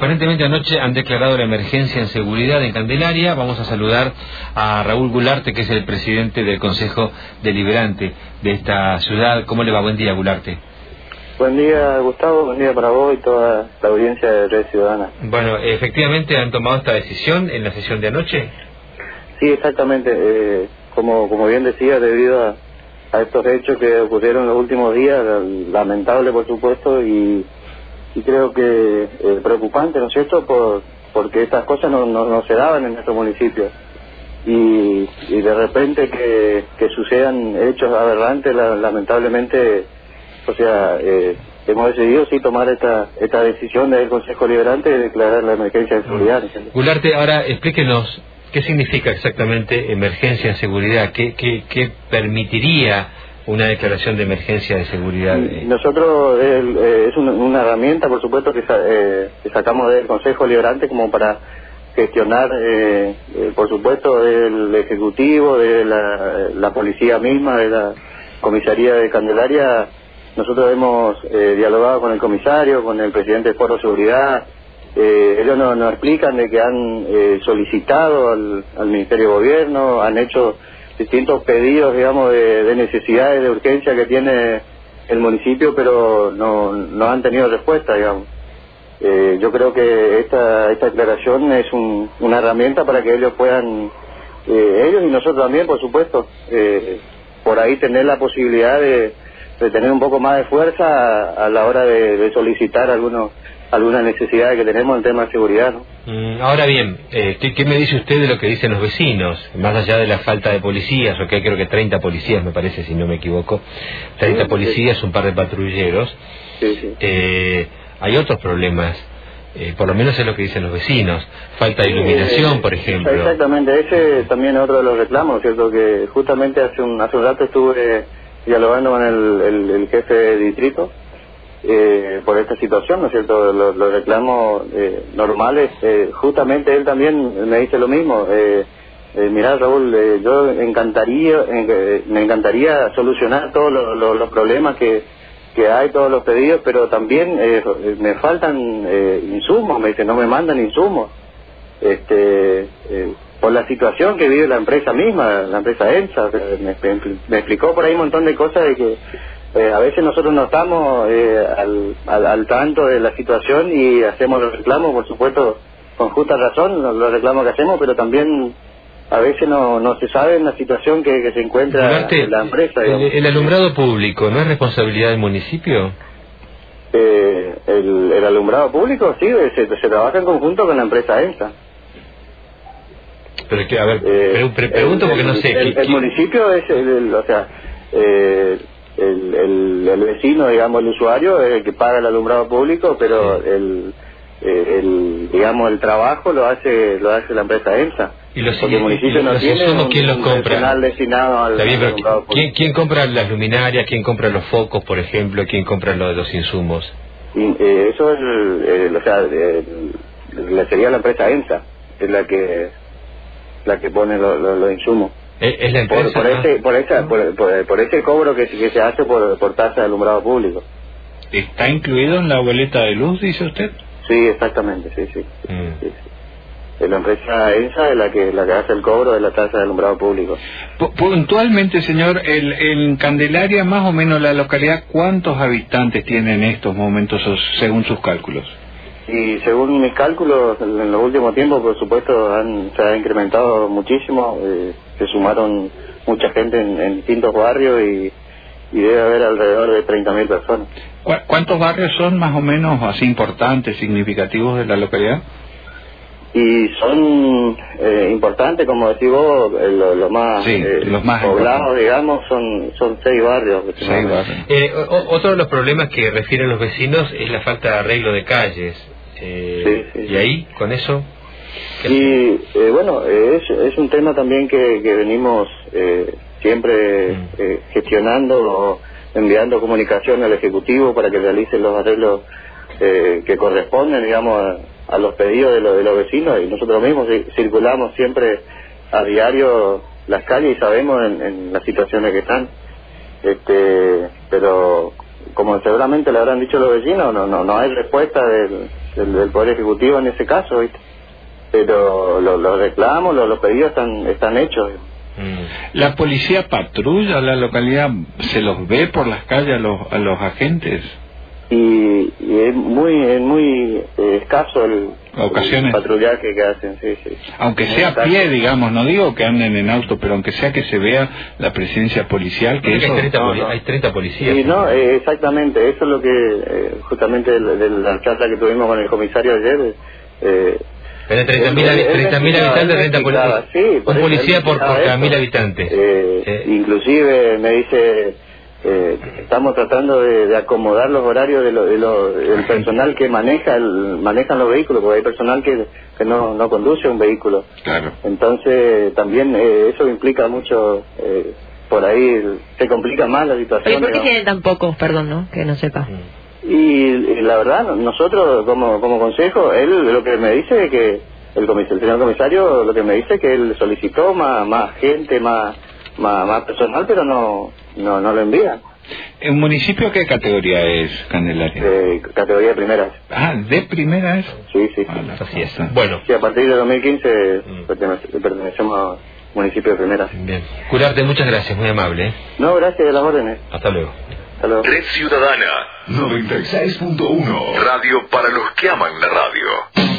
Aparentemente anoche han declarado la emergencia en seguridad en Candelaria. Vamos a saludar a Raúl Gularte, que es el presidente del Consejo Deliberante de esta ciudad. ¿Cómo le va? Buen día, Gularte. Buen día, Gustavo. Buen día para vos y toda la audiencia de Red Ciudadana. Bueno, ¿efectivamente han tomado esta decisión en la sesión de anoche? Sí, exactamente. Eh, como, como bien decía, debido a, a estos hechos que ocurrieron los últimos días, lamentable por supuesto, y y creo que es preocupante, ¿no es cierto?, por, porque estas cosas no, no, se daban en nuestro municipio. Y, y de repente que, que sucedan hechos aberrantes, lamentablemente, o sea, eh, hemos decidido sí tomar esta esta decisión del Consejo Liberante de declarar la emergencia de seguridad. Gularte, ahora explíquenos qué significa exactamente emergencia en seguridad, qué, qué, qué permitiría una declaración de emergencia de seguridad. Nosotros eh, es una, herramienta, por supuesto, eh, que, sacamos del Consejo Liberante como para gestionar, eh, por supuesto, del Ejecutivo, de la, Policía misma, de la Comisaría de Candelaria. Nosotros hemos dialogado con el comisario, con el presidente de Foro Seguridad. ellos nos, nos, explican de que han solicitado al, al Ministerio de Gobierno, han hecho distintos pedidos, digamos, de, necesidades, de urgencia que tiene el municipio, pero no, no han tenido respuesta, digamos. Eh, yo creo que esta, esta declaración es una herramienta para que ellos puedan, eh, ellos y nosotros también, por supuesto, eh, por ahí tener la posibilidad de, de, tener un poco más de fuerza a, la hora de solicitar algunos alguna necesidad que tenemos en tema de seguridad. ¿no? Mm, ahora bien, eh, ¿qué, me dice usted de lo que dicen los vecinos? Más allá de la falta de policías, o que creo que 30 policías me parece, si no me equivoco, 30 policías, un par de patrulleros. Eh, hay otros problemas, eh, por lo menos es lo que dicen los vecinos, falta de iluminación, por ejemplo. Exactamente, ese también es otro de los reclamos, ¿cierto? Que justamente hace un, hace un rato estuve dialogando con el, el jefe de distrito eh, por esta situación, ¿no es cierto? Los, reclamos eh, normales, eh, justamente él también me dice lo mismo. Eh, eh mirá, Raúl, yo encantaría, me encantaría solucionar todos los problemas que, que hay, todos los pedidos, pero también me faltan insumos, me dice, no me mandan insumos. Este, por la situación que vive la empresa misma, la empresa ENSA, me, me explicó por ahí un montón de cosas de que eh, a veces nosotros no estamos eh, al, al, tanto de la situación y hacemos los reclamos, por supuesto, con justa razón, los, reclamos que hacemos, pero también a veces no, no se sabe en la situación que, se encuentra la empresa. El, alumbrado público no es responsabilidad del municipio? Eh, el, alumbrado público sí, se, se trabaja en conjunto con la empresa ENSA. Pero que, a ver, pregunto porque no sé. El, municipio es, el, o sea, eh, el, el, vecino, digamos, el usuario es el que paga el alumbrado público, pero el, eh, el, digamos, el trabajo lo hace lo hace la empresa EMSA. ¿Y los, Porque el municipio no tiene quién los compra? destinado al, ¿quién, ¿quién, compra las luminarias? ¿Quién compra los focos, por ejemplo? ¿Quién compra lo de los insumos? Eh, eso es, o sea, sería la empresa EMSA, es la que la que pone los insumos. Es la empresa, por, ese, por, esa, por, ese cobro que, que, se hace por, por tasa de alumbrado público. ¿Está incluido en la boleta de luz, dice usted? Sí, exactamente, sí, sí. Mm. la empresa ENSA es la que, la que hace el cobro de la tasa de alumbrado público. puntualmente, señor, el, en Candelaria, más o menos la localidad, ¿cuántos habitantes tiene en estos momentos según sus cálculos? Y según mis cálculos, en los últimos tiempos, por supuesto, han, se ha incrementado muchísimo. Eh, se sumaron mucha gente en, distintos barrios y, debe haber alrededor de 30.000 personas. ¿Cuántos barrios son más o menos así importantes, significativos de la localidad? Y son eh, importantes, como decís vos, eh, lo, más, los más poblados, digamos, son, son seis barrios. Seis barrios. otro de los problemas que refieren los vecinos es la falta de arreglo de calles. Eh, ¿Y ahí, con eso? Y eh, bueno, es, es un tema también que, que venimos eh, siempre mm. eh, gestionando o enviando comunicación al Ejecutivo para que realice los arreglos eh, que corresponden, digamos, a, los pedidos de, de los vecinos y nosotros mismos circulamos siempre a diario las calles y sabemos en, en las situaciones que están. Este, pero como seguramente le habrán dicho los vecinos, no, no, no hay respuesta del del, Poder Ejecutivo en ese caso, ¿viste? Pero los reclamos, los, pedidos están, están hechos. Mm. ¿La policía patrulla la localidad? ¿Se los ve por las calles a los, a los agentes? Y, es muy es muy eh, escaso el, ¿Ocasiones? patrullaje que hacen, sí, sí. Aunque sea a pie, digamos, no digo que anden en auto, pero aunque sea que se vea la presencia policial, que eso... Hay 30, hay 30 policías. Sí, no, eh, exactamente, eso es lo que, eh, justamente de, la charla que tuvimos con el comisario ayer... Eh, pero 30.000 mil habitantes, 30 policías. Sí, un policía por, por cada mil habitantes. Eh, Inclusive me dice eh, estamos tratando de, acomodar los horarios de lo, del personal que maneja el, manejan los vehículos, porque hay personal que, que no, no conduce un vehículo. Claro. Entonces, también eh, eso implica mucho, eh, por ahí se complica más la situación. ¿Y por qué tienen tan pocos, perdón, no? Que no sepa. Y, la verdad, nosotros como, como consejo, él lo que me dice es que el, el señor comisario lo que me dice es que él solicitó más, más gente, más más, personal, pero no, no, no lo envían. ¿En municipio qué categoría es, Candelaria? Eh, categoría de primeras. Ah, ¿de primeras? Sí, sí. Ah, así es. Bueno. Sí, a partir de 2015 mm. pertenecemos a municipio de primeras. Bien. Curarte, muchas gracias, muy amable. ¿eh? No, gracias de las órdenes. Hasta luego. Hasta luego. Red Ciudadana 96.1 Radio para los que aman la radio.